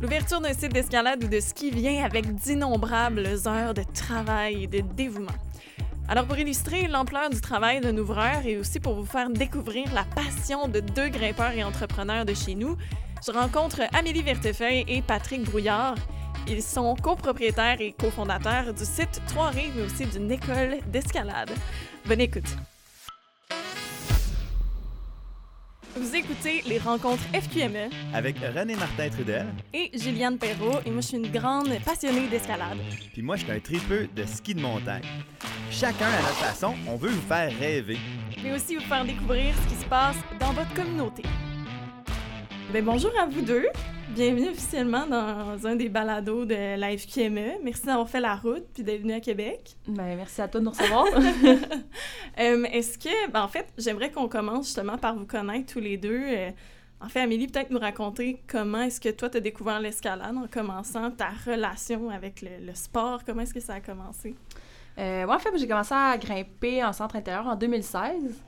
L'ouverture d'un site d'escalade ou de ski vient avec d'innombrables heures de travail et de dévouement. Alors pour illustrer l'ampleur du travail d'un ouvreur et aussi pour vous faire découvrir la passion de deux grimpeurs et entrepreneurs de chez nous, je rencontre Amélie Vertefeuille et Patrick Brouillard. Ils sont copropriétaires et cofondateurs du site Trois-Rives, mais aussi d'une école d'escalade. Bonne écoute. Vous écoutez les rencontres FQME avec René Martin Trudel et Juliane Perrault. Et moi, je suis une grande passionnée d'escalade. Puis moi, je suis un tripeux de ski de montagne. Chacun à notre façon, on veut vous faire rêver. Mais aussi vous faire découvrir ce qui se passe dans votre communauté. Bien, bonjour à vous deux. Bienvenue officiellement dans un des balados de la FQME. Merci d'avoir fait la route puis d'être venu à Québec. Ben, merci à toi de nous recevoir. Euh, est-ce que, ben, en fait, j'aimerais qu'on commence justement par vous connaître tous les deux. Euh, en fait, Amélie, peut-être nous raconter comment est-ce que toi, tu as découvert l'escalade en commençant ta relation avec le, sport. Comment est-ce que ça a commencé? Euh, en fait, j'ai commencé à grimper en centre intérieur en 2016.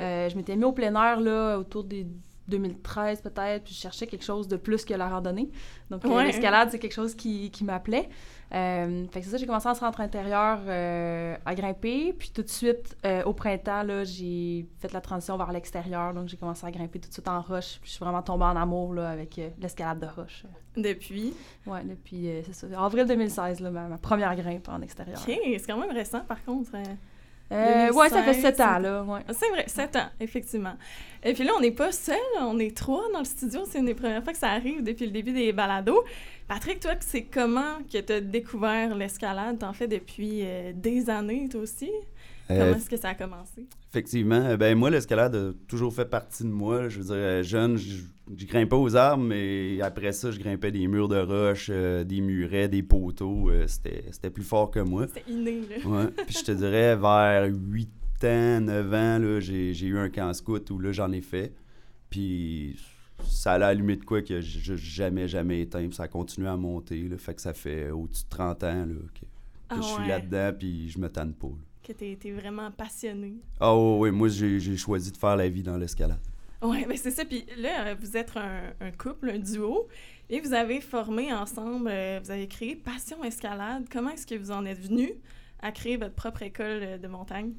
Euh, je m'étais mis au plein air là, autour des 2013 peut-être, puis je cherchais quelque chose de plus que la randonnée. Donc euh, l'escalade, c'est quelque chose qui, qui m'appelait. Euh, fait que c'est ça, j'ai commencé en centre intérieur euh, à grimper, puis tout de suite, au printemps, là, j'ai fait la transition vers l'extérieur, donc j'ai commencé à grimper tout de suite en roche, puis je suis vraiment tombée en amour là, avec l'escalade de roche. Depuis? Ouais, depuis, c'est ça, avril 2016, là, ma, ma, première grimpe en extérieur. OK, c'est quand même récent par contre. Euh, ouais, ça fait sept ans, là. Ouais. C'est vrai, sept ans, effectivement. Et puis là, on n'est pas seul, on est trois dans le studio. C'est une des premières fois que ça arrive depuis le début des balados. Patrick, toi, c'est comment que tu as découvert l'escalade? T'en fais depuis euh, des années, toi aussi? Comment euh, est-ce que ça a commencé? Effectivement. Ben moi, l'escalade a toujours fait partie de moi. Je veux dire, jeune, je, je grimpais aux arbres, mais après ça, je grimpais des murs de roche, euh, des murets, des poteaux. C'était plus fort que moi. C'était inné, là. ouais. Puis je te dirais, vers 8 ans, 9 ans, j'ai eu un camp scout où là, j'en ai fait. Puis ça allait allumer de quoi que j'ai jamais, jamais éteint. Puis ça a continué à monter. Là, fait que ça fait au-dessus de 30 ans là, que, ah je suis là-dedans, puis je me tanne pas que tu étais vraiment passionné. Ah oui, moi j'ai choisi de faire la vie dans l'escalade. Oui, mais c'est ça. Puis là, vous êtes un, couple, un duo, et vous avez formé ensemble, euh, vous avez créé Passion Escalade. Comment est-ce que vous en êtes venu à créer votre propre école de montagne?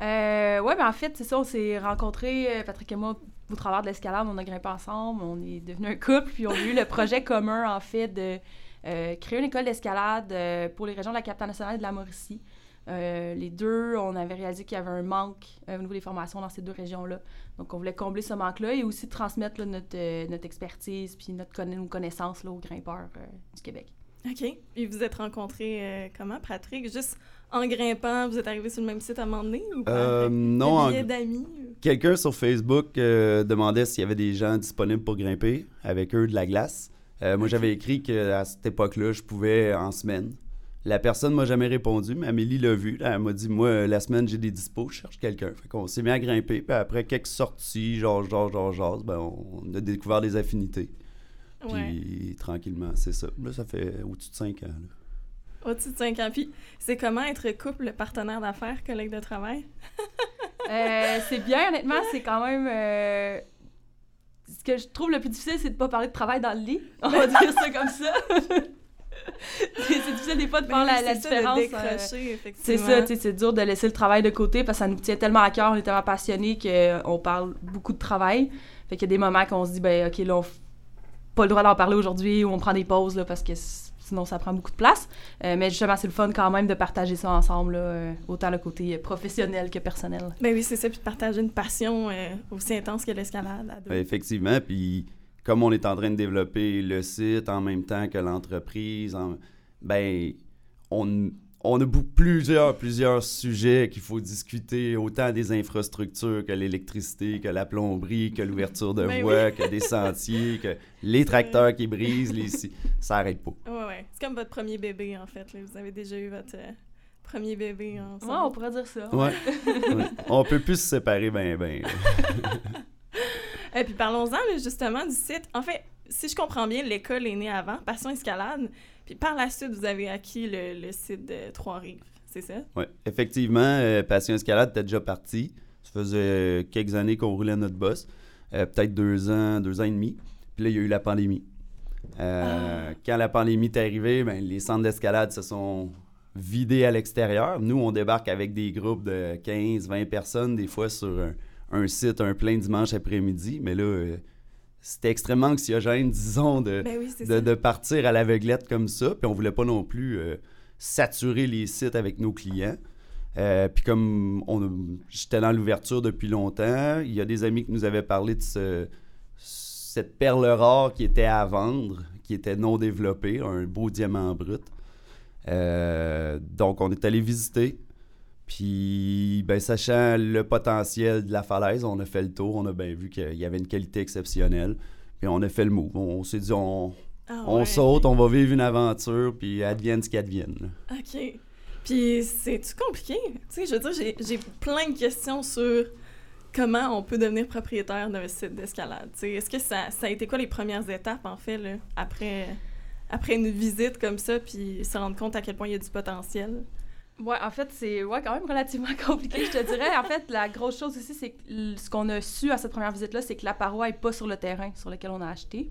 Euh, oui, ben en fait, c'est ça, on s'est rencontrés, euh, Patrick et moi, au travers de l'escalade, on a grimpé ensemble, on est devenu un couple, puis on a eu le projet commun, en fait, de euh, créer une école d'escalade pour les régions de la capitale nationale et de la Mauricie. Euh, les deux, on avait réalisé qu'il y avait un manque euh, au niveau des formations dans ces deux régions-là. Donc, on voulait combler ce manque-là et aussi transmettre notre, euh, notre expertise puis notre nos connaissances là, aux grimpeurs du Québec. OK. Et vous êtes rencontrés comment, Patrick? Juste en grimpant, vous êtes arrivés sur le même site à un moment donné? Ou pas? non. d'amis? Quelqu'un sur Facebook demandait s'il y avait des gens disponibles pour grimper avec eux de la glace. Moi, j'avais écrit qu'à cette époque-là, je pouvais en semaine. La personne m'a jamais répondu, mais Amélie l'a vu. Elle m'a dit Moi, la semaine, j'ai des dispos, je cherche quelqu'un. Fait qu'on s'est mis à grimper. Puis après quelques sorties, genre, genre, genre, genre, ben, on a découvert des affinités. Puis tranquillement, c'est ça. Là, ça fait au-dessus de cinq ans. Au-dessus de cinq ans. Puis c'est comment être couple, partenaire d'affaires, collègue de travail? Euh, c'est bien, honnêtement, c'est quand même. Euh, ce que je trouve le plus difficile, c'est de ne pas parler de travail dans le lit. On va dire ça comme ça. c'est difficile des fois de faire la, la différence. Euh, c'est ça, c'est dur de laisser le travail de côté parce que ça nous tient tellement à cœur, on est tellement passionnés qu'on parle beaucoup de travail. Fait qu'il y a des moments qu'on se dit, ben OK, là, on pas le droit d'en parler aujourd'hui ou on prend des pauses là, parce que sinon ça prend beaucoup de place. Euh, mais justement, c'est le fun quand même de partager ça ensemble, euh, autant le côté professionnel que personnel. Ben oui, c'est ça, puis de partager une passion aussi intense que l'escalade. Ben, effectivement, puis comme on est en train de développer le site en même temps que l'entreprise, ben, on, on a plusieurs, plusieurs sujets qu'il faut discuter, autant des infrastructures que l'électricité, que la plomberie, que l'ouverture de ben voies, que des sentiers, que les tracteurs qui brisent, les... ça n'arrête pas. Oui, oui. C'est comme votre premier bébé, en fait. Vous avez déjà eu votre euh, premier bébé ensemble. Ouais, on pourrait dire ça. Ouais. On peut plus se séparer ben, ben. Et puis parlons-en justement du site. En fait, si je comprends bien, l'école est née avant, Passion Escalade. Puis par la suite, vous avez acquis le, site de Trois-Rives, c'est ça? Oui, effectivement, euh, Passion Escalade était déjà parti. Ça faisait quelques années qu'on roulait notre boss, euh, peut-être deux ans, deux ans et demi. Puis là, il y a eu la pandémie. Ah. Quand la pandémie est arrivée, ben, les centres d'escalade se sont vidés à l'extérieur. Nous, on débarque avec des groupes de 15, 20 personnes, des fois sur un, site, un plein dimanche après-midi. Mais là, c'était extrêmement anxiogène, disons, de, ben de, partir à l'aveuglette comme ça. Puis on voulait pas non plus saturer les sites avec nos clients. Euh, puis comme j'étais dans l'ouverture depuis longtemps, il y a des amis qui nous avaient parlé de cette perle rare qui était à vendre, qui était non développée, un beau diamant brut. Euh, donc on est allé visiter. Puis, ben, sachant le potentiel de la falaise, on a fait le tour, on a bien vu qu'il y avait une qualité exceptionnelle. Puis on a fait le move. On, s'est dit, on, ah on saute, on va vivre une aventure, puis advienne ce qu'advienne. OK. Puis c'est-tu compliqué? Tu sais, je veux dire, j'ai plein de questions sur comment on peut devenir propriétaire d'un site d'escalade. Est-ce que ça, ça, a été quoi les premières étapes, en fait, là, après, après une visite comme ça, puis se rendre compte à quel point il y a du potentiel? Ouais, en fait, c'est ouais, quand même relativement compliqué, je te dirais. En fait, la grosse chose aussi, c'est que ce qu'on a su à cette première visite-là, c'est que la paroi n'est pas sur le terrain sur lequel on a acheté.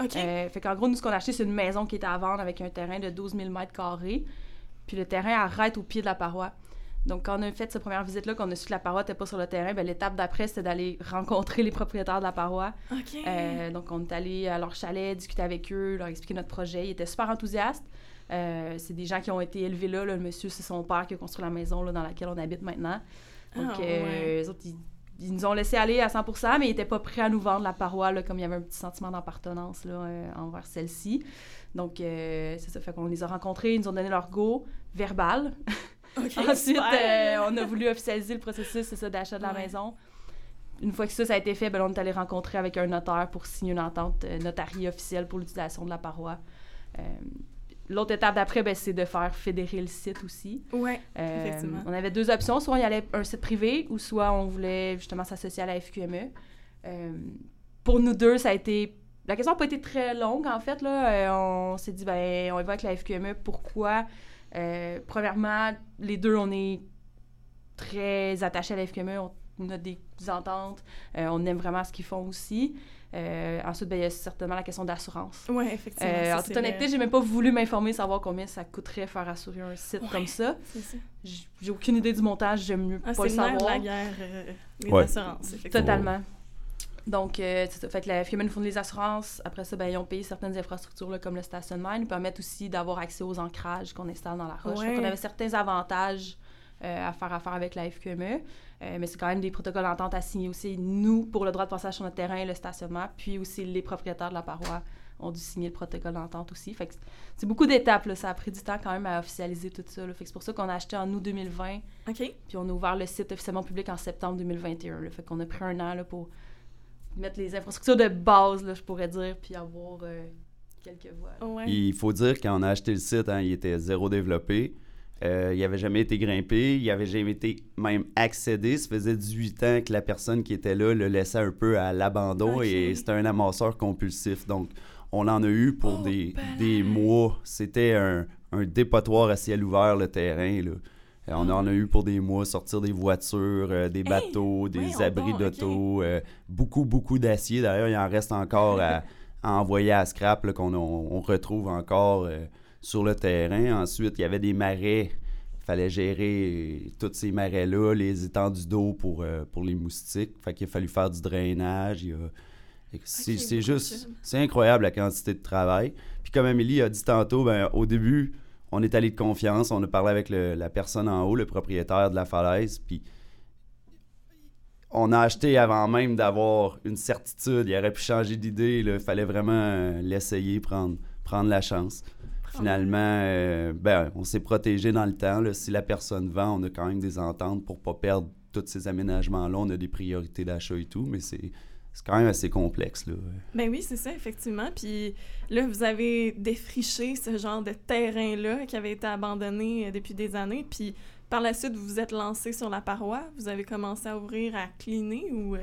OK. Euh, fait qu'en gros, nous, ce qu'on a acheté, c'est une maison qui était à vendre avec un terrain de 12 000 mètres carrés. Puis le terrain arrête au pied de la paroi. Donc, quand on a fait cette première visite-là, qu'on a su que la paroi n'était pas sur le terrain, ben, l'étape d'après, c'était d'aller rencontrer les propriétaires de la paroi. Euh, donc, on est allé à leur chalet, discuter avec eux, leur expliquer notre projet. Ils étaient super enthousiastes. Euh, c'est des gens qui ont été élevés là. Le monsieur, c'est son père qui a construit la maison là, dans laquelle on habite maintenant. Donc, ah, euh, autres, ils, nous ont laissé aller à 100% mais ils n'étaient pas prêts à nous vendre la paroi, là, comme il y avait un petit sentiment d'appartenance envers celle-ci. Donc, euh, c'est ça. Fait qu'on les a rencontrés, ils nous ont donné leur go verbal. Ensuite, euh, on a voulu officialiser le processus, c'est ça, d'achat de la maison. Une fois que ça, ça a été fait, ben, on est allé rencontrer avec un notaire pour signer une entente euh, notariée officielle pour l'utilisation de la paroi. L'autre étape d'après, ben, c'est de faire fédérer le site aussi. Oui, effectivement. On avait deux options. Soit on y allait un site privé ou soit on voulait justement s'associer à la FQME. pour nous deux, ça a été la question n'a pas été très longue, en fait. Là. Euh, on s'est dit, ben, on évoque la FQME. Pourquoi? Euh, premièrement, les deux, on est très attachés à la FQME. On, a des ententes. Euh, on aime vraiment ce qu'ils font aussi. Ensuite, ben, il y a certainement la question d'assurance. Oui, effectivement. en toute honnêteté, j'ai même pas voulu m'informer, savoir combien ça coûterait faire assurer un site comme ça. J'ai aucune idée du montage, j'aime mieux ah, pas le savoir. C'est la guerre, les assurances, effectivement. Totalement. Donc, euh, ça. Fait que la FIMA nous fournit les assurances. Après ça, ben, ils ont payé certaines infrastructures là, comme le stationnement. Ils nous permettent aussi d'avoir accès aux ancrages qu'on installe dans la roche. Ouais. on avait certains avantages euh, à faire affaire avec la FQME. Euh, mais c'est quand même des protocoles d'entente à signer aussi, nous, pour le droit de passage sur notre terrain et le stationnement. Puis aussi, les propriétaires de la paroi ont dû signer le protocole d'entente aussi. Fait que c'est beaucoup d'étapes. Ça a pris du temps quand même à officialiser tout ça. Fait que c'est pour ça qu'on a acheté en août 2020. OK. Puis on a ouvert le site officiellement public en septembre 2021. Là. Fait qu'on a pris un an là, pour mettre les infrastructures de base, là, je pourrais dire, puis avoir euh, quelques voies. Il faut dire, quand on a acheté le site, hein, il était zéro développé. Euh, il n'avait jamais été grimpé, il n'avait jamais été même accédé. Ça faisait 18 ans que la personne qui était là le laissait un peu à l'abandon et c'était un amasseur compulsif. Donc, on en a eu pour oh, des, des, mois. C'était un, un, dépotoir à ciel ouvert, le terrain. Là. Euh, on en a eu pour des mois, sortir des voitures, euh, des bateaux, des abris d'auto, euh, beaucoup, beaucoup d'acier. D'ailleurs, il en reste encore à, envoyer à scrap qu'on on, retrouve encore sur le terrain. Ensuite, il y avait des marais. Il fallait gérer tous ces marais-là, les étendues d'eau pour, pour les moustiques. Fait qu'il a fallu faire du drainage. C'est juste... C'est incroyable la quantité de travail. Puis comme Amélie a dit tantôt, ben, au début on est allé de confiance, on a parlé avec la personne en haut, le propriétaire de la falaise, puis on a acheté avant même d'avoir une certitude. Il aurait pu changer d'idée, il fallait vraiment euh, l'essayer, prendre, prendre la chance. Finalement, euh, ben, on s'est protégé dans le temps. Si la personne vend, on a quand même des ententes pour ne pas perdre tous ces aménagements-là. On a des priorités d'achat et tout, mais c'est c'est quand même assez complexe. Là. Ben oui, c'est ça, effectivement. Puis là, vous avez défriché ce genre de terrain-là qui avait été abandonné euh, depuis des années. Puis par la suite, vous vous êtes lancé sur la paroi. Vous avez commencé à ouvrir à cleaner ou...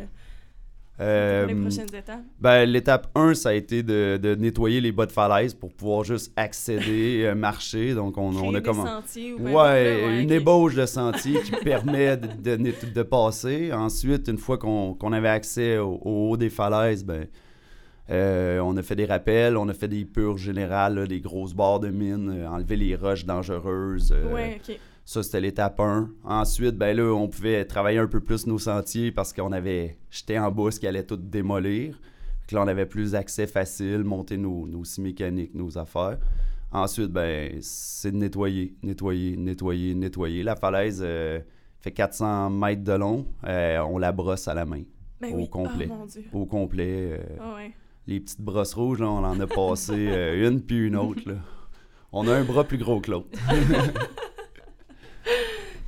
Euh, euh, les prochaines étapes? Ben, l'étape 1, ça a été de, de, nettoyer les bas de falaise pour pouvoir juste accéder, euh, marcher. Donc, on, on a comme. Sentiers, ou ouais, une ébauche de sentier qui permet de, de, passer. Ensuite, une fois qu'on avait accès au, haut des falaises, ben, on a fait des rappels, on a fait des purges générales, des grosses barres de mine, enlever les roches dangereuses. ouais, OK. Ça, c'était l'étape 1. Ensuite, ben là, on pouvait travailler un peu plus nos sentiers parce qu'on avait jeté en bas ce qui allait tout démolir. Puis là, on avait plus accès facile, monter nos, nos scies mécaniques, nos affaires. Ensuite, ben, c'est de nettoyer, nettoyer, nettoyer, nettoyer. La falaise euh, fait 400 mètres de long. Euh, on la brosse à la main. Ben au complet. Oh, au complet. Euh, ah les petites brosses rouges, on en a passé une puis une autre. Là. On a un bras plus gros que l'autre.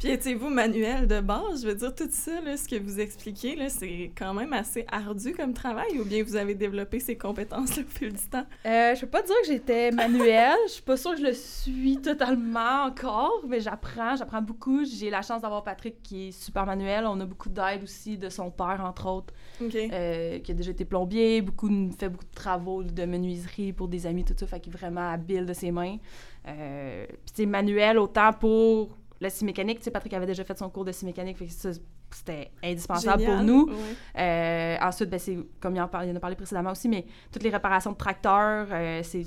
Puis étiez-vous manuel de base? Je veux dire, tout ça, là, ce que vous expliquez, là, c'est quand même assez ardu comme travail ou bien vous avez développé ces compétences-là au fil du temps? Euh, je peux pas dire que j'étais manuel. Je suis pas sûre que je le suis totalement encore, mais j'apprends, j'apprends beaucoup. J'ai la chance d'avoir Patrick qui est super manuel. On a beaucoup d'aide aussi de son père, entre autres, euh, qui a déjà été plombier, beaucoup, fait beaucoup de travaux de menuiserie pour des amis, tout ça, fait qu'il est vraiment habile de ses mains. Euh, Puis c'est manuel autant pour la scie mécanique, tu sais, Patrick avait déjà fait son cours de scie mécanique, fait que c'était indispensable pour nous. Euh, ensuite, ben, c'est, comme il en, a parlé précédemment aussi, mais toutes les réparations de tracteurs, euh, c'est,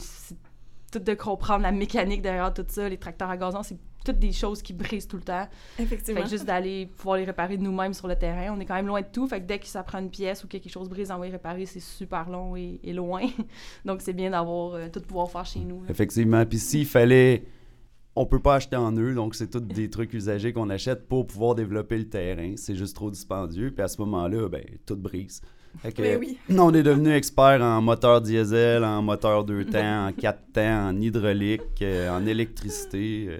tout de comprendre la mécanique derrière tout ça, les tracteurs à gazon, c'est toutes des choses qui brisent tout le temps. Effectivement. Fait que juste d'aller pouvoir les réparer nous-mêmes sur le terrain, on est quand même loin de tout. Fait que dès que ça prend une pièce ou quelque chose brise, envoyer réparer, c'est super long et, loin. Donc c'est bien d'avoir euh, tout pouvoir faire chez nous. Effectivement. Puis s'il fallait on peut pas acheter en eux, donc c'est tous des trucs usagés qu'on achète pour pouvoir développer le terrain. C'est juste trop dispendieux. Puis à ce moment-là, ben, tout brise. Ben oui. On est devenu expert en moteur diesel, en moteur deux temps, en quatre temps, en hydraulique, euh, en électricité. Euh.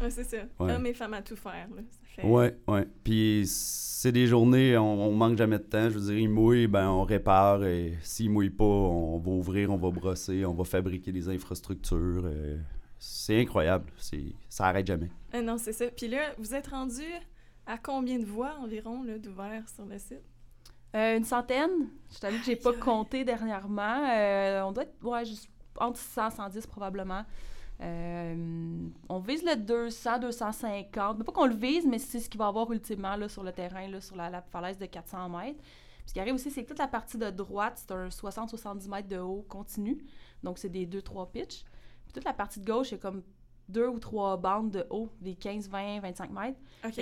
Oui, c'est ça. Ouais. Hommes et femmes à tout faire. Là. Ça Ouais, ouais. Puis c'est des journées, on, manque jamais de temps. Je veux dire, ils mouillent, ben on répare. Et s'ils mouillent pas, on va ouvrir, on va brosser, on va fabriquer des infrastructures. Euh c'est incroyable. C'est, ça arrête jamais. Euh, non, c'est ça. Puis là, vous êtes rendu à combien de voix environ là, d'ouvert sur le site? Euh, une centaine. Je t'avoue que j'ai pas compté dernièrement. Euh, on doit être ouais, juste entre 100 et 110 probablement. on vise le 200, 250. Mais pas qu'on le vise, mais c'est ce qu'il va y avoir ultimement là, sur le terrain, là, sur la, falaise de 400 mètres. ce qui arrive aussi, c'est que toute la partie de droite, c'est un 60-70 mètres de haut continu. Donc, c'est des 2-3 pitches toute la partie de gauche, il y a comme deux ou trois bandes de haut, des 15, 20, 25 mètres.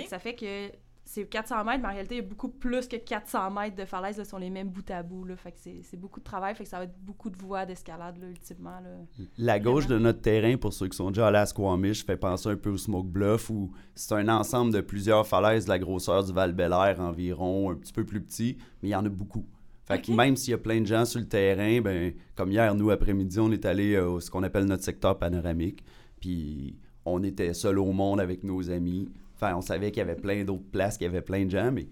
ça fait que c'est 400 mètres, mais en réalité, il y a beaucoup plus que 400 mètres de falaise, là, sont les mêmes bout à bout, là. Fait que c'est beaucoup de travail, fait que ça va être beaucoup de voies d'escalade, là, ultimement, là. La gauche de notre terrain, pour ceux qui sont déjà allés à Squamish, fait penser un peu au Smoke Bluff, où c'est un ensemble de plusieurs falaises de la grosseur du val belair environ, un petit peu plus petit, mais il y en a beaucoup. Fait que même s'il y a plein de gens sur le terrain, ben, comme hier, nous, après-midi, on est allé à ce qu'on appelle notre secteur panoramique. Puis on était seul au monde avec nos amis. Enfin, on savait qu'il y avait plein d'autres places, qu'il y avait plein de gens, mais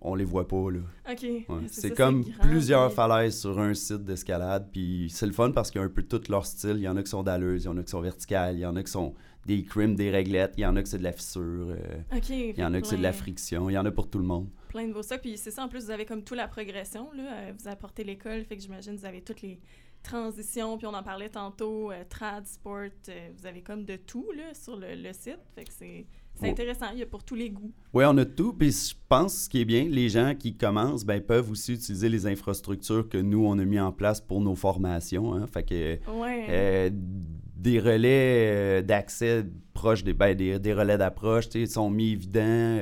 on les voit pas, là. OK. C'est comme plusieurs falaises sur un site d'escalade. Puis c'est le fun parce qu'il y a un peu tout leur style. Il y en a qui sont dalleuses, il y en a qui sont verticales, il y en a qui sont des crims, des réglettes, il y en a qui c'est de la fissure. Euh, il y en a qui c'est de la friction. Il y en a pour tout le monde plein de beaux ça. Puis c'est ça, en plus, vous avez comme toute la progression. Là. Euh, vous apportez l'école, fait que j'imagine vous avez toutes les transitions. Puis on en parlait tantôt, euh, trad, sport. Euh, vous avez comme de tout là, sur le, site. Fait que c'est. Intéressant, il y a pour tous les goûts. Oui, on a tout. Puis je pense ce qui est bien, les gens qui commencent ben, peuvent aussi utiliser les infrastructures que nous, on a mis en place pour nos formations. Hein. Fait que des relais d'accès proches des, ben, des, des, relais d'approche sont mis évidents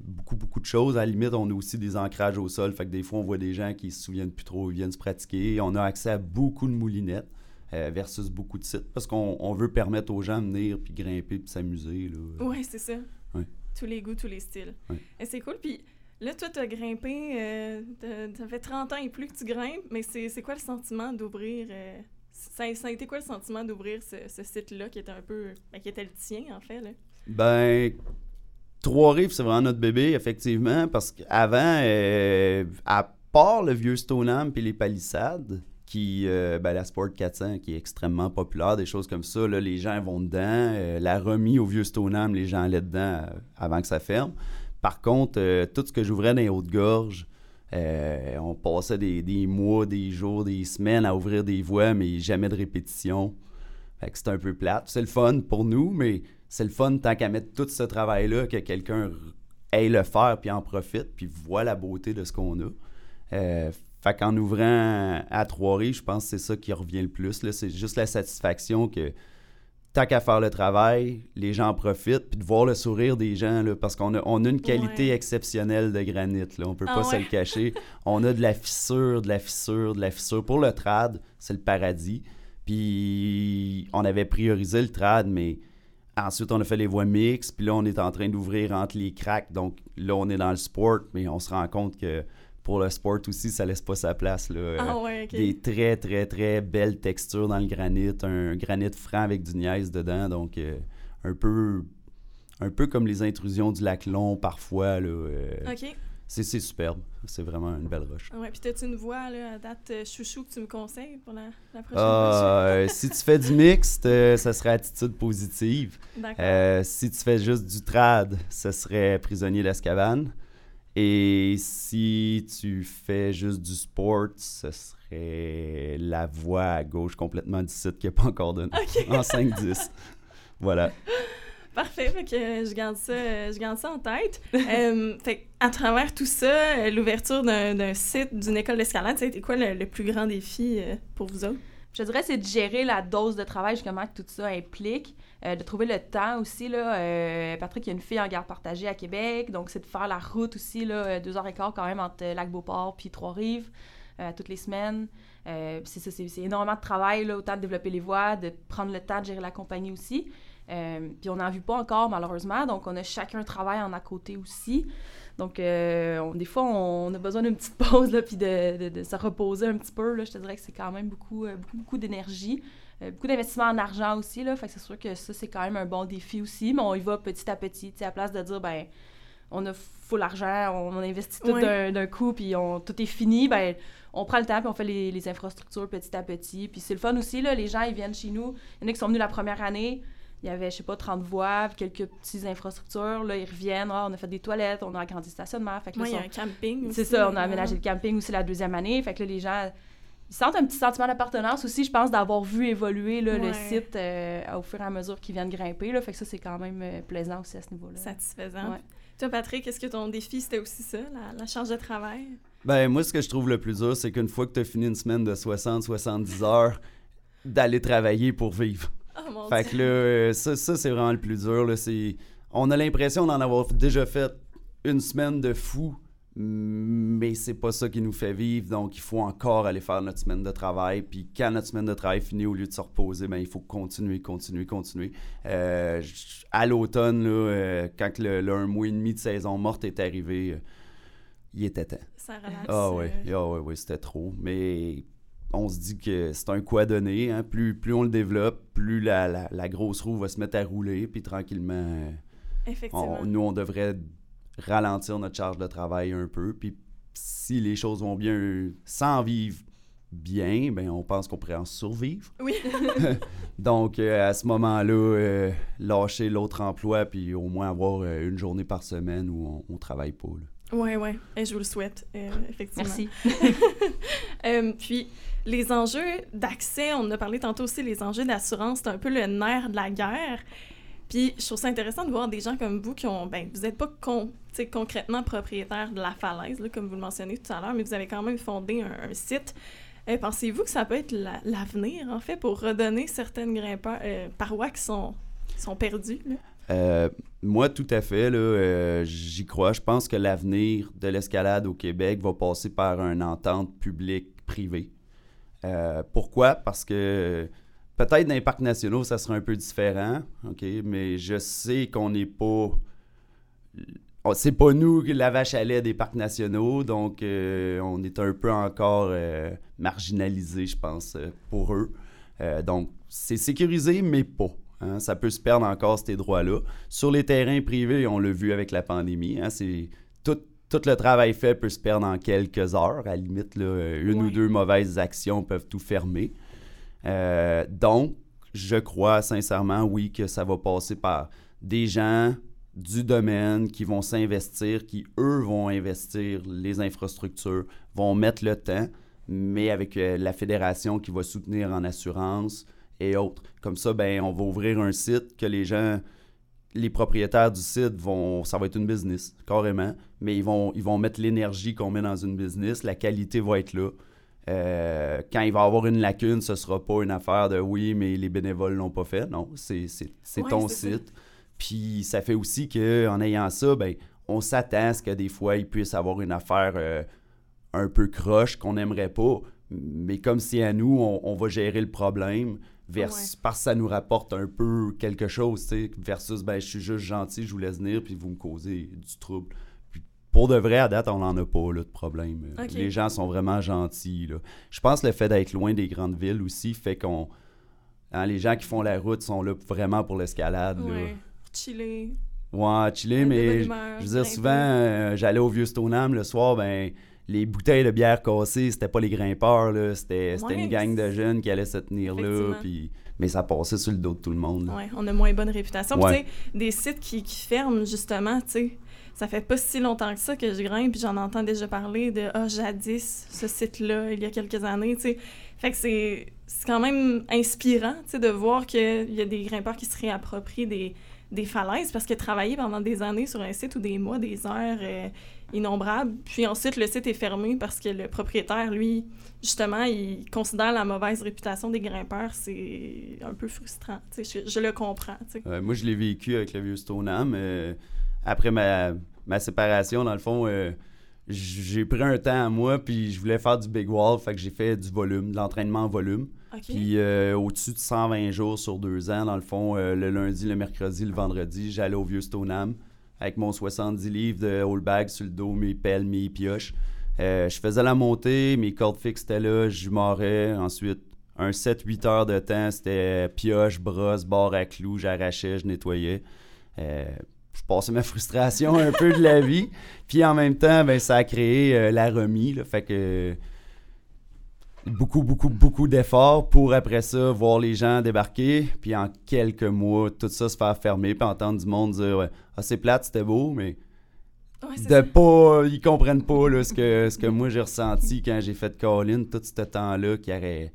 beaucoup, beaucoup de choses. À la limite, on a aussi des ancrages au sol. Fait que des fois, on voit des gens qui se souviennent plus trop, ils viennent se pratiquer. On a accès à beaucoup de moulinettes euh, versus beaucoup de sites parce qu'on veut permettre aux gens de venir puis grimper puis s'amuser. Oui, c'est ça. Tous les goûts, tous les styles. Et c'est cool. Puis là, toi, tu as grimpé, euh, ça fait 30 ans et plus que tu grimpes, mais c'est quoi le sentiment d'ouvrir. Euh, ça, a été quoi le sentiment d'ouvrir ce, site-là qui était un peu. Ben, qui était le tien, en fait? Là? Ben, Trois-Rives, c'est vraiment notre bébé, effectivement, parce qu'avant, euh, à part le vieux Stoneham et les palissades, qui, euh, ben, la Sport 400 qui est extrêmement populaire, des choses comme ça, là, les gens vont dedans. Euh, la remise au vieux Stoneham, les gens allaient dedans avant que ça ferme. Par contre, tout ce que j'ouvrais dans les hautes-gorges, on passait des, des, mois, des jours, des semaines à ouvrir des voies, mais jamais de répétition. C'est un peu plate. C'est le fun pour nous, mais c'est le fun tant qu'à mettre tout ce travail-là, que quelqu'un aille le faire, puis en profite, puis voit la beauté de ce qu'on a. Fait qu'en ouvrant à Trois-Rives, je pense que c'est ça qui revient le plus. C'est juste la satisfaction que tant qu'à faire le travail, les gens en profitent, puis de voir le sourire des gens, là, parce qu'on a, on a une qualité exceptionnelle de granit, là, on peut ah pas se le cacher. On a de la fissure, de la fissure, de la fissure. Pour le trad, c'est le paradis. Puis on avait priorisé le trad, mais ensuite on a fait les voies mixtes, puis là on est en train d'ouvrir entre les cracks. Donc là on est dans le sport, mais on se rend compte que pour le sport aussi, ça laisse pas sa place. Là. Ah ouais, Des très, très, très belles textures dans le granit, un granit franc avec du niaise dedans, donc euh, un peu un peu comme les intrusions du lac Long parfois. Là, euh. C'est, superbe. C'est vraiment une belle roche. Ouais, puis as-tu une voix là, à date euh, chouchou que tu me conseilles pour la, la prochaine euh, Si tu fais du mixte, ça serait attitude positive. D'accord. si tu fais juste du trad, ce serait prisonnier d'Escavane. Et si tu fais juste du sport, ce serait la voie à gauche complètement du site qui n'est pas encore donné. En 5-10. voilà. Parfait, fait que je garde ça, je garde ça en tête. euh, fait à travers tout ça, l'ouverture d'un site, d'une école d'escalade, ça a été quoi le, plus grand défi euh, pour vous autres? Je dirais c'est de gérer la dose de travail, justement, que tout ça implique. Euh, de trouver le temps aussi. Là, euh, Patrick, il y a une fille en garde partagée à Québec, donc c'est de faire la route aussi, là, euh, deux heures et quart quand même entre Lac-Beauport puis Trois-Rives, toutes les semaines. c'est énormément de travail, là, autant de développer les voies, de prendre le temps de gérer la compagnie aussi. puis on n'en vu pas encore, malheureusement, donc on a chacun travail en à côté aussi. Donc, des fois, on, a besoin d'une petite pause, là, puis de, de, se reposer un petit peu. Là. Je te dirais que c'est quand même beaucoup, beaucoup, beaucoup d'énergie. Euh, beaucoup d'investissements en argent aussi, là. Fait que c'est sûr que ça, c'est quand même un bon défi aussi, mais on y va petit à petit, à place de dire, ben, on a full argent, on, investit tout d'un coup, puis on, tout est fini, ben, on prend le temps, puis on fait les, infrastructures petit à petit. Puis c'est le fun aussi, là, les gens, ils viennent chez nous. Il y en a qui sont venus la première année, il y avait, je sais pas, 30 voies, quelques petites infrastructures. Là, ils reviennent. Ah, on a fait des toilettes, on a agrandi le stationnement. Fait il y a un camping. C'est ça, on a aménagé le camping aussi la deuxième année. Fait que là, les gens, ils sentent un petit sentiment d'appartenance aussi, je pense, d'avoir vu évoluer le site euh, au fur et à mesure qu'ils viennent grimper. Là, fait que ça, c'est quand même euh, plaisant aussi à ce niveau-là. Satisfaisant. Toi, Patrick, est-ce que ton défi, c'était aussi ça, la, charge de travail? Ben, moi, ce que je trouve le plus dur, c'est qu'une fois que tu as fini une semaine de 60-70 heures, d'aller travailler pour vivre. Oh, fait que là, euh, ça, ça c'est vraiment le plus dur. Là, on a l'impression d'en avoir déjà fait une semaine de fou mais c'est pas ça qui nous fait vivre, donc il faut encore aller faire notre semaine de travail. Puis quand notre semaine de travail finit, au lieu de se reposer, ben, il faut continuer, continuer, continuer. Euh, à l'automne, euh, quand le, un mois et demi de saison morte est arrivé, euh, il était temps. Ça relaxe. Ah oui, ah, ouais, c'était trop. Mais on se dit que c'est un coup à donner. Hein. Plus, plus on le développe, plus la, la, grosse roue va se mettre à rouler, puis tranquillement, Effectivement. nous, on devrait ralentir notre charge de travail un peu. Puis si les choses vont bien sans vivre bien, ben on pense qu'on pourrait en survivre. Oui. Donc, euh, à ce moment-là, euh, lâcher l'autre emploi, puis au moins avoir euh, une journée par semaine où on, travaille pas. Oui, oui. Et je vous le souhaite, effectivement. Merci. puis, les enjeux d'accès, on en a parlé tantôt aussi, les enjeux d'assurance, c'est un peu le nerf de la guerre. Puis je trouve ça intéressant de voir des gens comme vous qui ont, ben, vous n'êtes pas con, concrètement propriétaire de la falaise, là, comme vous le mentionnez tout à l'heure, mais vous avez quand même fondé un, site. Euh, pensez-vous que ça peut être l'avenir, en fait, pour redonner certaines grimpeurs, euh, parois qui sont, sont perdues? Euh, moi, tout à fait, là, j'y crois. Je pense que l'avenir de l'escalade au Québec va passer par une entente publique-privée. Pourquoi? Parce que Peut-être dans les parcs nationaux, ça sera un peu différent, OK? Mais je sais qu'on n'est pas. C'est pas nous la vache à lait des parcs nationaux, donc euh, on est un peu encore euh, marginalisé, je pense, euh, pour eux. donc, c'est sécurisé, mais pas. Hein? Ça peut se perdre encore, ces droits-là. Sur les terrains privés, on l'a vu avec la pandémie, hein? c'est tout, le travail fait peut se perdre en quelques heures. À la limite, là, une ou deux mauvaises actions peuvent tout fermer. Euh, donc, je crois sincèrement, oui, que ça va passer par des gens du domaine qui vont s'investir, qui, eux, vont investir les infrastructures, vont mettre le temps, mais avec euh, la fédération qui va soutenir en assurance et autres. Comme ça, ben, on va ouvrir un site que les gens les propriétaires du site vont, ça va être une business, carrément, mais ils vont, ils vont mettre l'énergie qu'on met dans une business, la qualité va être là. Euh, quand il va y avoir une lacune, ce sera pas une affaire de oui, mais les bénévoles l'ont pas fait. Non, c'est ton site. Puis ça fait aussi qu'en ayant ça, ben, on s'attend à ce que des fois, il puisse avoir une affaire euh, un peu croche qu'on n'aimerait pas. Mais comme c'est à nous, on, va gérer le problème versus, parce que ça nous rapporte un peu quelque chose, versus ben, je suis juste gentil, je vous laisse venir, puis vous me causez du trouble. pour de vrai, à date, on n'en a pas là, de problème. Les gens sont vraiment gentils. Là. Je pense que le fait d'être loin des grandes villes aussi fait qu'on. Hein, les gens qui font la route sont là vraiment pour l'escalade. Ouais. Chiller. Ouais, chiller, mais je veux dire, souvent, euh, j'allais au vieux Stoneham le soir, ben les bouteilles de bière cassées, c'était pas les grimpeurs, là, c'était, une gang de jeunes qui allaient se tenir là, puis mais ça passait sur le dos de tout le monde. Oui, on a moins bonne réputation. des sites qui, qui ferment, justement, tu sais, ça fait pas si longtemps que ça que je grimpe, puis j'en entends déjà parler de « Ah, jadis, ce site-là, il y a quelques années », tu sais. Fait que c'est, c'est quand même inspirant, tu sais, de voir qu'il y a des grimpeurs qui se réapproprient des des falaises parce qu'il a travaillé pendant des années sur un site ou des mois, des heures euh, innombrables. Puis ensuite, le site est fermé parce que le propriétaire, lui, justement, il considère la mauvaise réputation des grimpeurs. C'est un peu frustrant. Je, je, le comprends. moi, je l'ai vécu avec le vieux Stoneham. Euh, après ma, ma, séparation, dans le fond, euh, j'ai pris un temps à moi, puis je voulais faire du big wall. Fait que j'ai fait du volume, de l'entraînement en volume. Puis euh, au-dessus de 120 jours sur deux ans, dans le fond, euh, le lundi, le mercredi, le vendredi, j'allais au vieux Stoneham avec mon 70 livres de whole bag sur le dos, mes pelles, mes pioches. Euh, je faisais la montée, mes cordes fixes étaient là, je marrais. Ensuite, un 7-8 heures de temps, c'était pioche, brosse, barre à clous, j'arrachais, je nettoyais. je passais ma frustration un peu de la vie. Puis en même temps, ben, ça a créé la remise. fait que beaucoup, beaucoup, beaucoup d'efforts pour après ça voir les gens débarquer, puis en quelques mois, tout ça se faire fermer, puis entendre du monde dire Ah, c'est plate, c'était beau, mais de pas. Ils comprennent pas là, ce, que, ce que moi j'ai ressenti quand j'ai fait Colin, tout ce temps-là qui, aurait,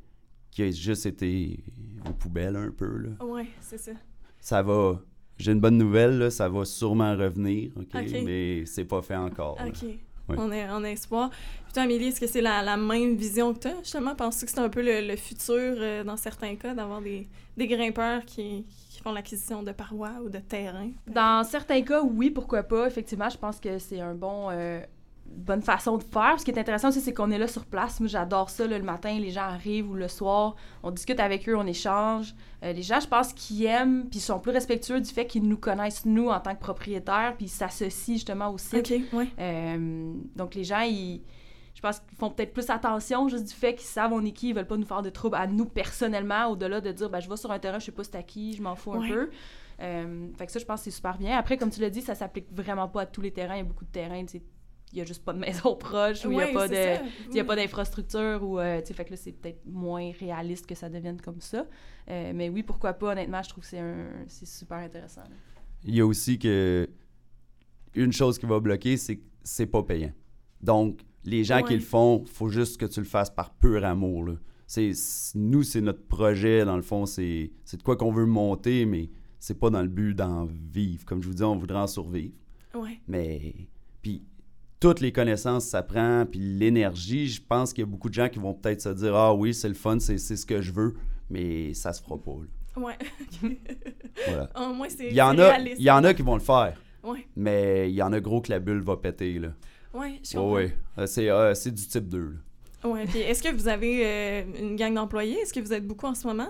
qui a juste été aux poubelles un peu. Là. Ouais, c'est ça. Ça va. J'ai une bonne nouvelle, là, ça va sûrement revenir, OK? Mais c'est pas fait encore. OK. On, est, en espoir. Toi, Amélie, est-ce que c'est la, même vision que as, justement? Penses-tu que c'est un peu le, futur, euh, dans certains cas, d'avoir des, grimpeurs qui, font l'acquisition de parois ou de terrain? Dans certains cas, oui, pourquoi pas. Effectivement, je pense que c'est un bon... Euh, bonne façon de faire. Ce qui est intéressant aussi, c'est qu'on est là sur place. Moi, j'adore ça. le matin, les gens arrivent ou le soir, on discute avec eux, on échange. Euh, les gens, je pense, qui aiment puis sont plus respectueux du fait qu'ils nous connaissent, nous, en tant que propriétaires, puis ils s'associent justement au site. Euh, donc, les gens, ils, je pense qu'ils font peut-être plus attention juste du fait qu'ils savent on est qui, ils veulent pas nous faire de troubles à nous personnellement, au-delà de dire, ben, je vais sur un terrain, je sais pas c'est à qui, je m'en fous un peu. Euh, fait que ça, je pense que c'est super bien. Après, comme tu l'as dit, ça s'applique vraiment pas à tous les terrains. Il y a beaucoup de terrains, il y a juste pas de maison proche ou il n'y a pas de y a pas d'infrastructure ou euh, tu sais fait que là c'est peut-être moins réaliste que ça devienne comme ça euh, mais oui pourquoi pas honnêtement je trouve que c'est un c'est super intéressant il y a aussi que une chose qui va bloquer c'est que c'est pas payant donc les gens qui le font faut juste que tu le fasses par pur amour là. c'est nous c'est notre projet dans le fond c'est de quoi qu'on veut monter mais c'est pas dans le but d'en vivre comme je vous dis on voudrait en survivre ouais. mais puis toutes les connaissances ça prend, puis l'énergie, je pense qu'il y a beaucoup de gens qui vont peut-être se dire Ah oui, c'est le fun, c'est ce que je veux, mais ça se fera pas. Là. Ouais. voilà. Au moins, c'est il y en a, Il y en a qui vont le faire. Ouais. Mais il y en a gros que la bulle va péter. Là. Je comprends. Ouais, c'est euh, du type 2. Là. Ouais, puis est-ce que vous avez euh, une gang d'employés? Est-ce que vous êtes beaucoup en ce moment?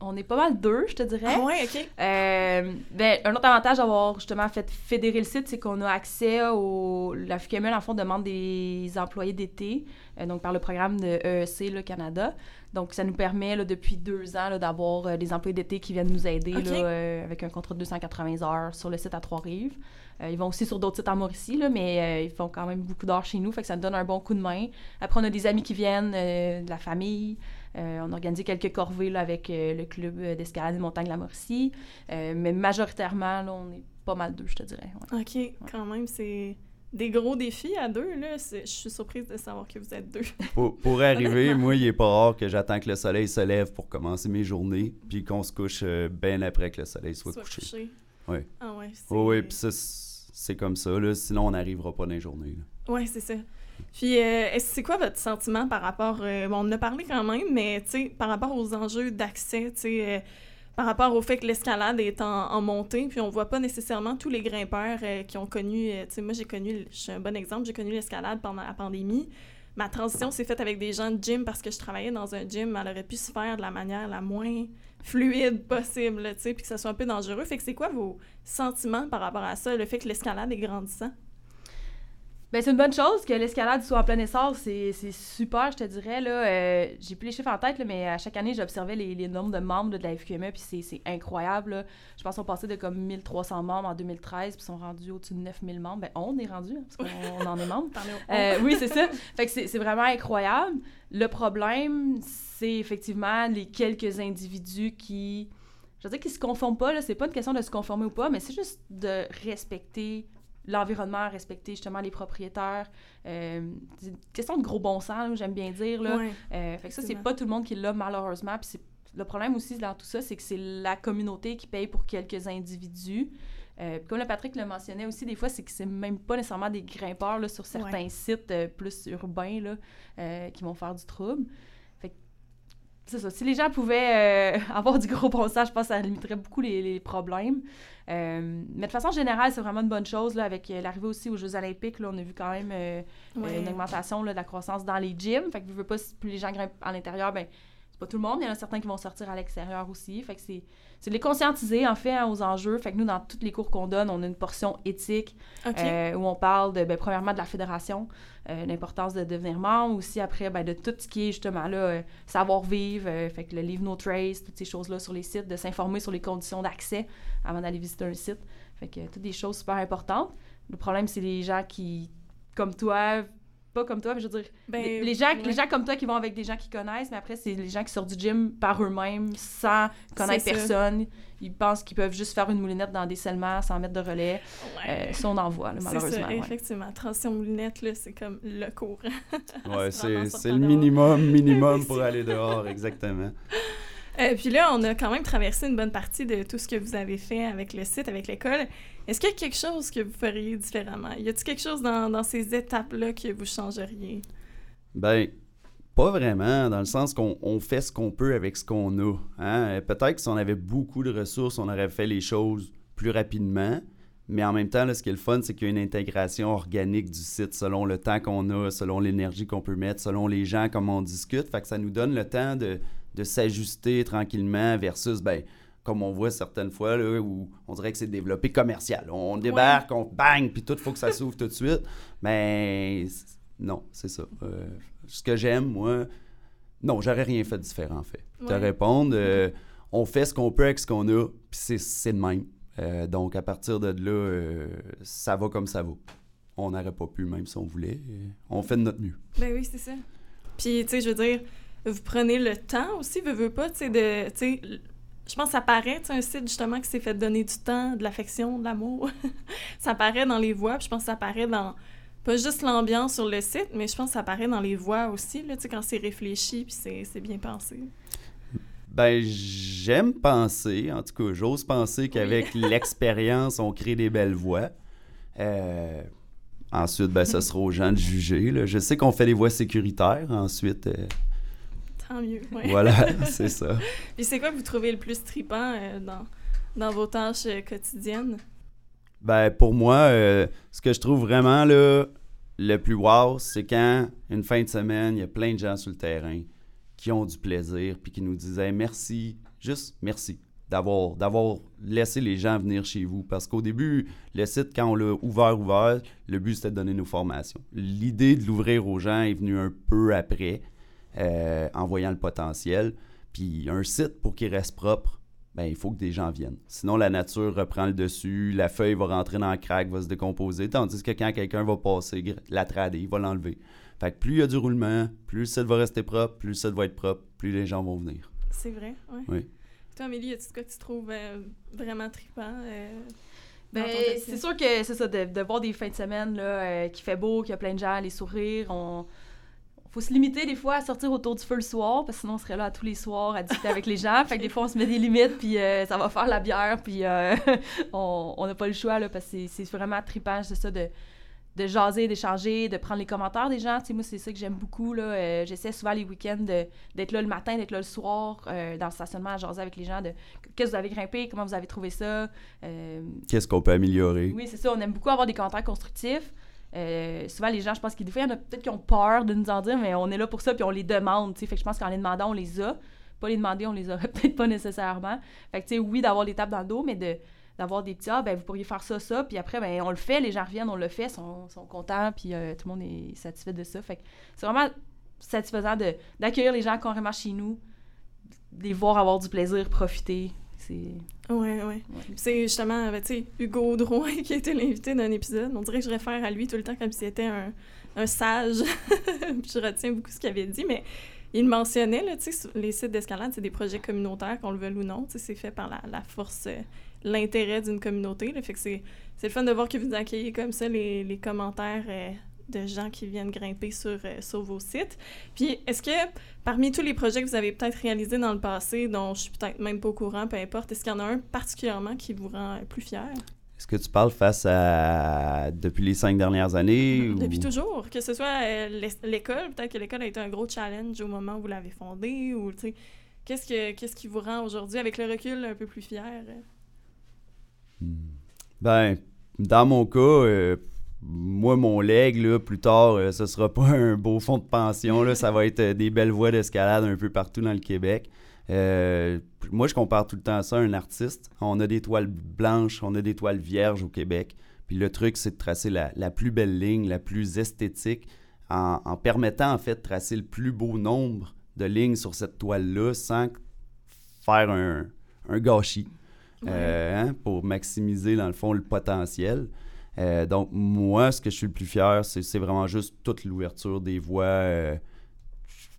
on est pas mal deux, je te dirais. Ah ouais, OK. Euh, ben, un autre avantage d'avoir justement fait fédérer le site, c'est qu'on a accès au... La FQML, en fond, demande des employés d'été, euh, donc par le programme de EEC, le Canada. Donc, ça nous permet, là, depuis deux ans, d'avoir euh, des employés d'été qui viennent nous aider là, avec un contrat de 280 heures sur le site à Trois-Rives. ils vont aussi sur d'autres sites en Mauricie, là, mais ils font quand même beaucoup d'heures chez nous, fait que ça nous donne un bon coup de main. Après, on a des amis qui viennent, de la famille. Euh, on a organisé quelques corvées là, avec euh, le club d'escalade de montagne La Mauricie. Euh, mais majoritairement, là, on est pas mal deux, je te dirais. OK, quand même, c'est des gros défis à deux. Là. Je suis surprise de savoir que vous êtes deux. pour, arriver, moi, il est pas rare que j'attends que le soleil se lève pour commencer mes journées, puis qu'on se couche bien après que le soleil soit, couché. Oui. Ah ouais. Oui, puis c'est comme ça, là, sinon on n'arrivera pas dans les journées. Oui, c'est ça. Puis, euh, c'est quoi votre sentiment par rapport. Euh, bon, on en a parlé quand même, mais tu sais, par rapport aux enjeux d'accès, tu sais, euh, par rapport au fait que l'escalade est en, montée, puis on voit pas nécessairement tous les grimpeurs qui ont connu. tu sais, moi, j'ai connu, je suis un bon exemple, j'ai connu l'escalade pendant la pandémie. Ma transition s'est faite avec des gens de gym parce que je travaillais dans un gym, elle aurait pu se faire de la manière la moins fluide possible, tu sais, puis que ça soit un peu dangereux. Fait que c'est quoi vos sentiments par rapport à ça, le fait que l'escalade est grandissant? Ben, c'est une bonne chose que l'escalade soit en plein essor, c'est super, je te dirais. Là, euh, j'ai plus les chiffres en tête, mais à chaque année, j'observais les, les, nombres de membres de la FQME, puis c'est incroyable. Je pense qu'on passait de comme 1300 membres en 2013, puis sont rendus au-dessus de 9000 membres. Ben, on est rendu, hein, parce qu'on en est membre. Euh, oui, c'est ça. Fait que c'est vraiment incroyable. Le problème, c'est effectivement les quelques individus qui... Je veux dire qu'ils se conforment pas, c'est pas une question de se conformer ou pas, mais c'est juste de respecter l'environnement, respecter justement les propriétaires. Euh, c'est une question de gros bon sens, j'aime bien dire. Là. Euh, fait que ça, c'est pas tout le monde qui l'a, malheureusement. Puis le problème aussi dans tout ça, c'est que c'est la communauté qui paye pour quelques individus. Euh, comme le Patrick le mentionnait aussi, des fois, c'est que c'est même pas nécessairement des grimpeurs là, sur certains sites plus urbains là, qui vont faire du trouble. C'est ça. Si les gens pouvaient avoir du gros bon sens, je pense que ça limiterait beaucoup les, les problèmes. Euh, mais de façon générale, c'est vraiment une bonne chose. Là, avec euh, l'arrivée aussi aux Jeux olympiques, là, on a vu quand même euh, une augmentation là, de la croissance dans les gyms. Fait que veux pas, plus les gens grimpent à l'intérieur, ben c'est pas tout le monde. Il y en a certains qui vont sortir à l'extérieur aussi. Fait que c'est c'est de les conscientiser, en fait, hein, aux enjeux. Fait que nous, dans tous les cours qu'on donne, on a une portion éthique euh, où on parle, de, ben, premièrement, de la fédération, euh, l'importance de devenir membre, aussi après, ben, de tout ce qui est, justement, là, euh, savoir-vivre, fait que le livre No Trace, toutes ces choses-là sur les sites, de s'informer sur les conditions d'accès avant d'aller visiter un site. Fait que toutes des choses super importantes. Le problème, c'est les gens qui, comme toi, pas comme toi, mais je veux dire, ben, les, gens, les gens comme toi qui vont avec des gens qui connaissent, mais après, c'est les gens qui sortent du gym par eux-mêmes, sans connaître personne. Ils pensent qu'ils peuvent juste faire une moulinette dans des scellements sans mettre de relais. Ouais. Euh, ça, on en voit, malheureusement. Ça, Effectivement, transition moulinette, c'est comme le cours. ouais, c'est le minimum, minimum pour aller dehors, exactement. Euh, puis là, on a quand même traversé une bonne partie de tout ce que vous avez fait avec le site, avec l'école. Est-ce qu'il y a quelque chose que vous feriez différemment? Y a-t-il quelque chose dans, ces étapes-là que vous changeriez? Ben, pas vraiment, dans le sens qu'on on fait ce qu'on peut avec ce qu'on a. Hein? Peut-être que si on avait beaucoup de ressources, on aurait fait les choses plus rapidement. Mais en même temps, là, ce qui est le fun, c'est qu'il y a une intégration organique du site selon le temps qu'on a, selon l'énergie qu'on peut mettre, selon les gens, comment on discute. Fait que ça nous donne le temps de, de s'ajuster tranquillement versus, ben, comme on voit certaines fois, là, où on dirait que c'est développé commercial. On débarque, on bang, puis tout, il faut que ça s'ouvre tout de suite. Mais non, c'est ça. Euh, ce que j'aime, moi, non, j'aurais rien fait différent, en fait. Te répondre, euh, on fait ce qu'on peut avec ce qu'on a, puis c'est le même. Euh, donc, à partir de là, ça va comme ça va. On n'aurait pas pu, même si on voulait. On fait de notre mieux. Ben oui, c'est ça. Puis, tu sais, je veux dire, vous prenez le temps aussi, vous veux pas, tu sais, de, je pense que ça paraît, tu sais, un site justement qui s'est fait donner du temps, de l'affection, de l'amour. ça paraît dans les voix, puis je pense que ça paraît dans pas juste l'ambiance sur le site, mais je pense que ça paraît dans les voix aussi, là, tu sais, quand c'est réfléchi, puis c'est bien pensé. Ben, j'aime penser, en tout cas, j'ose penser qu'avec l'expérience, on crée des belles voix. Euh, ensuite, ben, ça sera aux gens de juger. Là. Je sais qu'on fait des voix sécuritaires. Ensuite, euh, Tant mieux. Voilà, c'est ça. Puis c'est quoi que vous trouvez le plus tripant euh, dans, dans vos tâches euh, quotidiennes? Ben, pour moi, euh, ce que je trouve vraiment là, le plus wow, c'est quand, une fin de semaine, il y a plein de gens sur le terrain qui ont du plaisir puis qui nous disaient merci, juste merci d'avoir, d'avoir laissé les gens venir chez vous. Parce qu'au début, le site, quand on l'a ouvert, ouvert, le but c'était de donner nos formations. L'idée de l'ouvrir aux gens est venue un peu après. Euh, en voyant le potentiel. Puis un site, pour qu'il reste propre, ben, il faut que des gens viennent. Sinon, la nature reprend le dessus, la feuille va rentrer dans le crack, va se décomposer. Tandis que quand quelqu'un va passer, la trader, il va l'enlever. Fait que plus il y a du roulement, plus le site va rester propre, plus le site va être propre, plus les gens vont venir. C'est vrai, oui. oui. Toi, Amélie, y a-tu ce que tu trouves euh, vraiment trippant? Euh, ben, c'est sûr que c'est ça, de, voir des fins de semaine là, qui fait beau, qu'il y a plein de gens, les sourires, on faut se limiter des fois à sortir autour du feu le soir, parce que sinon on serait là tous les soirs à discuter avec les gens. Fait que des fois, on se met des limites, puis euh, ça va faire la bière, puis euh, on n'a pas le choix, là, parce que c'est vraiment tripage de ça, de, de jaser, d'échanger, de prendre les commentaires des gens. Tu sais, moi, c'est ça que j'aime beaucoup, là. Euh, j'essaie souvent les week-ends d'être là le matin, d'être là le soir, dans le stationnement, à jaser avec les gens de qu'est-ce que vous avez grimpé, comment vous avez trouvé ça. Qu'est-ce qu'on peut améliorer? Oui, c'est ça. On aime beaucoup avoir des commentaires constructifs. Euh, souvent, les gens, je pense qu'il y en a peut-être qui ont peur de nous en dire, mais on est là pour ça, puis on les demande. Fait que je pense qu'en les demandant, on les a. Pas les demander, on les aurait peut-être pas nécessairement. Fait que, tu sais, oui, d'avoir des tapes dans le dos, mais d'avoir des petits ah ben vous pourriez faire ça ça puis après ben on le fait les gens reviennent on le fait sont, sont contents puis euh, tout le monde est satisfait de ça fait que c'est vraiment satisfaisant d'accueillir les gens carrément chez nous les voir avoir du plaisir profiter c'est Ouais, ouais. C'est justement, ben, tu sais, Hugo Drouin qui a été l'invité d'un épisode. On dirait que je réfère à lui tout le temps comme s'il était un, un sage. je retiens beaucoup ce qu'il avait dit, mais il mentionnait, là, tu sais, les sites d'escalade, c'est des projets communautaires, qu'on le veuille ou non. C'est fait par la, la force, euh, l'intérêt d'une communauté. Là, fait que c'est le fun de voir que vous accueillez comme ça les, les commentaires euh, de gens qui viennent grimper sur, euh, sur vos sites. Puis, est-ce que parmi tous les projets que vous avez peut-être réalisés dans le passé, dont je suis peut-être même pas au courant, peu importe, est-ce qu'il y en a un particulièrement qui vous rend plus fier? Est-ce que tu parles face à depuis les cinq dernières années? Depuis toujours. Que ce soit euh, l'école, peut-être que l'école a été un gros challenge au moment où vous l'avez fondée, ou tu sais, qu'est-ce, que, qu'est-ce qui vous rend aujourd'hui, avec le recul, un peu plus fier? Hmm. Ben, dans mon cas, euh, moi, mon leg, là, plus tard, euh, ce sera pas un beau fond de pension. Là, ça va être euh, des belles voies d'escalade un peu partout dans le Québec. Euh, moi, je compare tout le temps ça à un artiste. On a des toiles blanches, on a des toiles vierges au Québec. Puis le truc, c'est de tracer la, plus belle ligne, la plus esthétique, en, permettant en fait de tracer le plus beau nombre de lignes sur cette toile-là sans faire un, gâchis hein, pour maximiser, dans le fond, le potentiel. Euh, donc, moi, ce que je suis le plus fier, c'est vraiment juste toute l'ouverture des voies. Euh,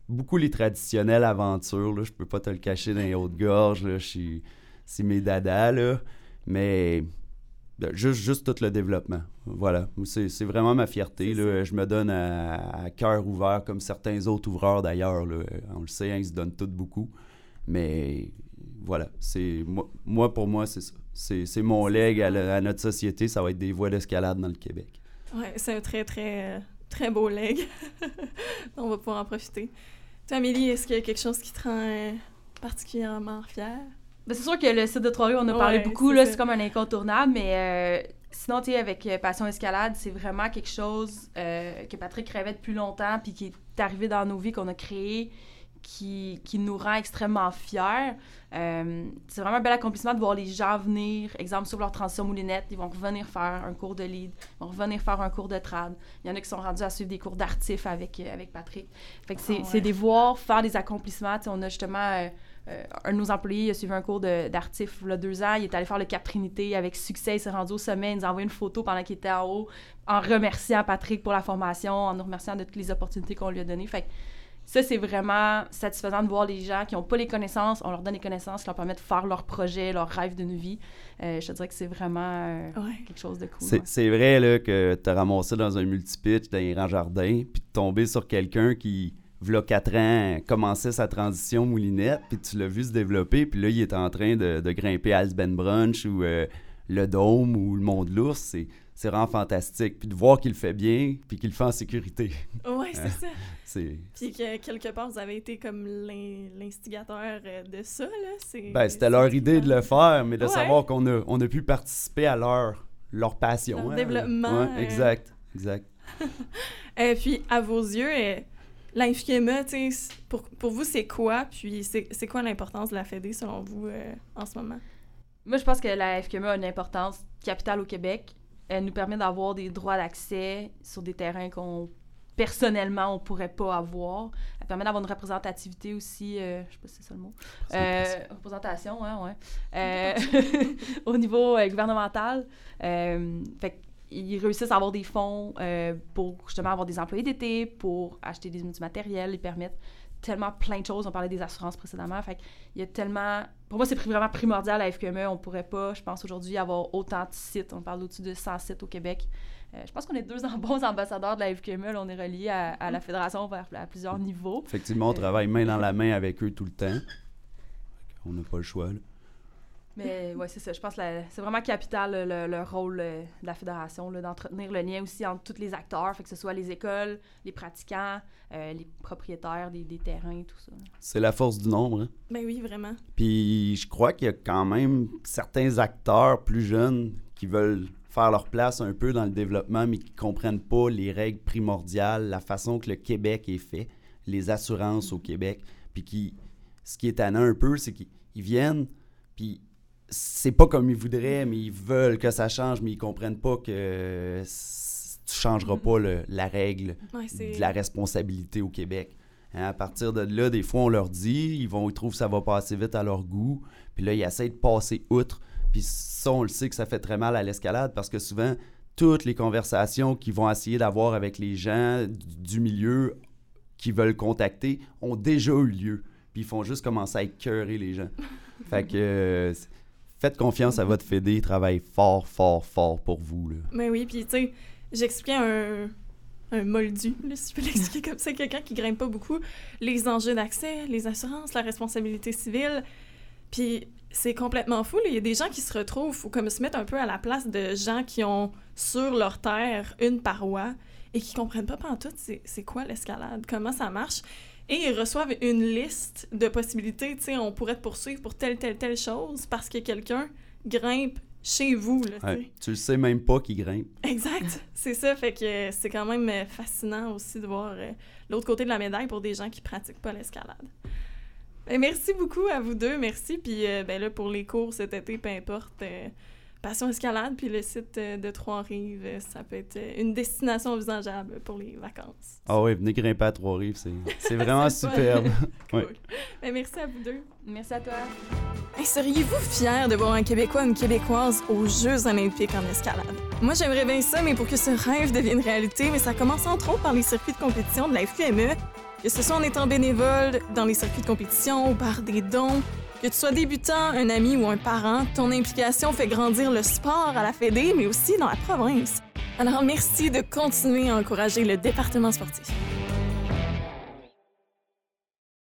beaucoup les traditionnelles aventures, là, je peux pas te le cacher dans les hautes gorges, c'est mes dadas, là, mais ben, juste, juste tout le développement. Voilà, c'est vraiment ma fierté. Là. Je me donne à, cœur ouvert comme certains autres ouvreurs d'ailleurs. On le sait, hein, ils se donnent tous beaucoup. Mais voilà, c'est moi, moi, pour moi, c'est ça c'est mon leg à, notre société, ça va être des voies d'escalade dans le Québec. Oui, c'est un très, très, très beau leg. on va pouvoir en profiter. Toi, Amélie, est-ce qu'il y a quelque chose qui te rend euh, particulièrement fière? Ben, c'est sûr que le site de Trois-Rivières, on a parlé beaucoup, là, c'est comme un incontournable, mais euh, sinon, tu sais, avec euh, Passion Escalade, c'est vraiment quelque chose que Patrick rêvait depuis longtemps, puis qui est arrivé dans nos vies, qu'on a créé, qui, qui, nous rend extrêmement fiers. Euh, c'est vraiment un bel accomplissement de voir les gens venir, exemple sur leur transition moulinette, ils vont revenir faire un cours de lead, ils vont revenir faire un cours de trad. Il y en a qui sont rendus à suivre des cours d'artif avec, euh, avec Patrick. Fait que c'est, ah des voir faire des accomplissements. on a justement euh, un de nos employés, il a suivi un cours d'artif il y a deux ans, il est allé faire le Cap Trinité avec succès, il s'est rendu au sommet, il nous a envoyé une photo pendant qu'il était en haut, en remerciant Patrick pour la formation, en nous remerciant de toutes les opportunités qu'on lui a données. Fait ça, c'est vraiment satisfaisant de voir les gens qui n'ont pas les connaissances, on leur donne les connaissances qui leur permettent de faire leur projet, leur rêve d'une vie. Euh, je te dirais que c'est vraiment euh, quelque chose de cool. C'est vrai là, que tu as ramassé dans un multipitch, dans un grand jardin, puis de tomber sur quelqu'un qui, v'là quatre ans, commençait sa transition moulinette, puis tu l'as vu se développer, puis là, il est en train de, grimper Alsben Brunch ou euh, le Dôme ou le Mont de l'Ours. C'est c'est vraiment fantastique. Puis de voir qu'il le fait bien, puis qu'il le fait en sécurité. Oui, c'est ça. Puis que quelque part, vous avez été comme l'instigateur euh, de ça, là. Ben, c'était leur idée de le faire, mais de savoir qu'on a, on a pu participer à leur, leur passion. Leur hein. développement. Ouais, euh. exact, exact. Et euh, puis, à vos yeux, l'infirme, pour, pour vous, c'est quoi? Puis, c'est quoi l'importance de la FED selon vous en ce moment? Moi, je pense que la FQME a une importance capitale au Québec. Elle nous permet d'avoir des droits d'accès sur des terrains qu'on personnellement on pourrait pas avoir. Elle permet d'avoir une représentativité aussi, euh, je sais pas si c'est ça le mot. Euh, représentation, ouais, ouais. Euh, au niveau gouvernemental. fait ils réussissent à avoir des fonds pour justement avoir des employés d'été, pour acheter des, du matériel, ils permettent tellement plein de choses. On parlait des assurances précédemment. Fait il y a tellement. Pour moi, c'est vraiment primordial à FQME. On pourrait pas, je pense, aujourd'hui, avoir autant de sites. On parle au-dessus de 100 sites au Québec. Euh, je pense qu'on est deux bons ambassadeurs de la FQME. on est reliés à, la fédération à plusieurs niveaux. Effectivement, on travaille main dans la main avec eux tout le temps. On n'a pas le choix. Mais oui, c'est ça. Je pense que c'est vraiment capital le, rôle euh, de la fédération, d'entretenir le lien aussi entre tous les acteurs, fait que ce soit les écoles, les pratiquants, euh, les propriétaires des, terrains, tout ça. C'est la force du nombre. Hein? Ben oui, vraiment. Puis je crois qu'il y a quand même certains acteurs plus jeunes qui veulent faire leur place un peu dans le développement, mais qui ne comprennent pas les règles primordiales, la façon que le Québec est fait, les assurances au Québec. Puis qui, ce qui est tannant un peu, c'est qu'ils viennent, puis c'est pas comme ils voudraient, mais ils veulent que ça change, mais ils comprennent pas que tu changeras pas la règle de la responsabilité au Québec. Hein, à partir de là, des fois, on leur dit, ils vont, ils trouvent que ça va passer vite à leur goût, puis là, ils essaient de passer outre. Puis ça, on le sait que ça fait très mal à l'escalade parce que souvent, toutes les conversations qu'ils vont essayer d'avoir avec les gens du milieu qui veulent contacter ont déjà eu lieu. Puis ils font juste commencer à écœurer les gens. fait que faites confiance à votre fédé, il travaille fort, fort, fort pour vous. Là. Mais oui, puis tu sais, j'expliquais un, un moldu, si je peux l'expliquer comme ça, quelqu'un qui grimpe pas beaucoup, les enjeux d'accès, les assurances, la responsabilité civile. Puis c'est complètement fou. Il y a des gens qui se retrouvent, faut comme se mettre un peu à la place de gens qui ont sur leur terre une paroi et qui comprennent pas tout c'est quoi l'escalade, comment ça marche? Et ils reçoivent une liste de possibilités. Tu sais, on pourrait te poursuivre pour telle, telle, telle chose parce que quelqu'un grimpe chez vous. Là, tu le sais même pas qu'il grimpe. Exact. c'est ça. Fait que c'est quand même euh, fascinant aussi de voir euh, l'autre côté de la médaille pour des gens qui pratiquent pas l'escalade. Ben, merci beaucoup à vous deux. Merci. Puis euh, ben là, pour les cours cet été, peu importe. Passion Escalade, puis le site euh, de Trois-Rives, euh, ça peut être euh, une destination envisageable pour les vacances. Ah oui, venez grimper à Trois-Rives, c'est vraiment superbe. cool. Ben, merci à vous deux. Merci à toi. Seriez-vous fiers de voir un Québécois ou une Québécoise aux Jeux olympiques en escalade? Moi, j'aimerais bien ça, mais pour que ce rêve devienne réalité, mais ça commence entre autres par les circuits de compétition de la FQME, que ce soit en étant bénévole dans les circuits de compétition ou par des dons, que tu sois débutant, un ami ou un parent, ton implication fait grandir le sport à la Fédé, mais aussi dans la province. Alors merci de continuer à encourager le département sportif.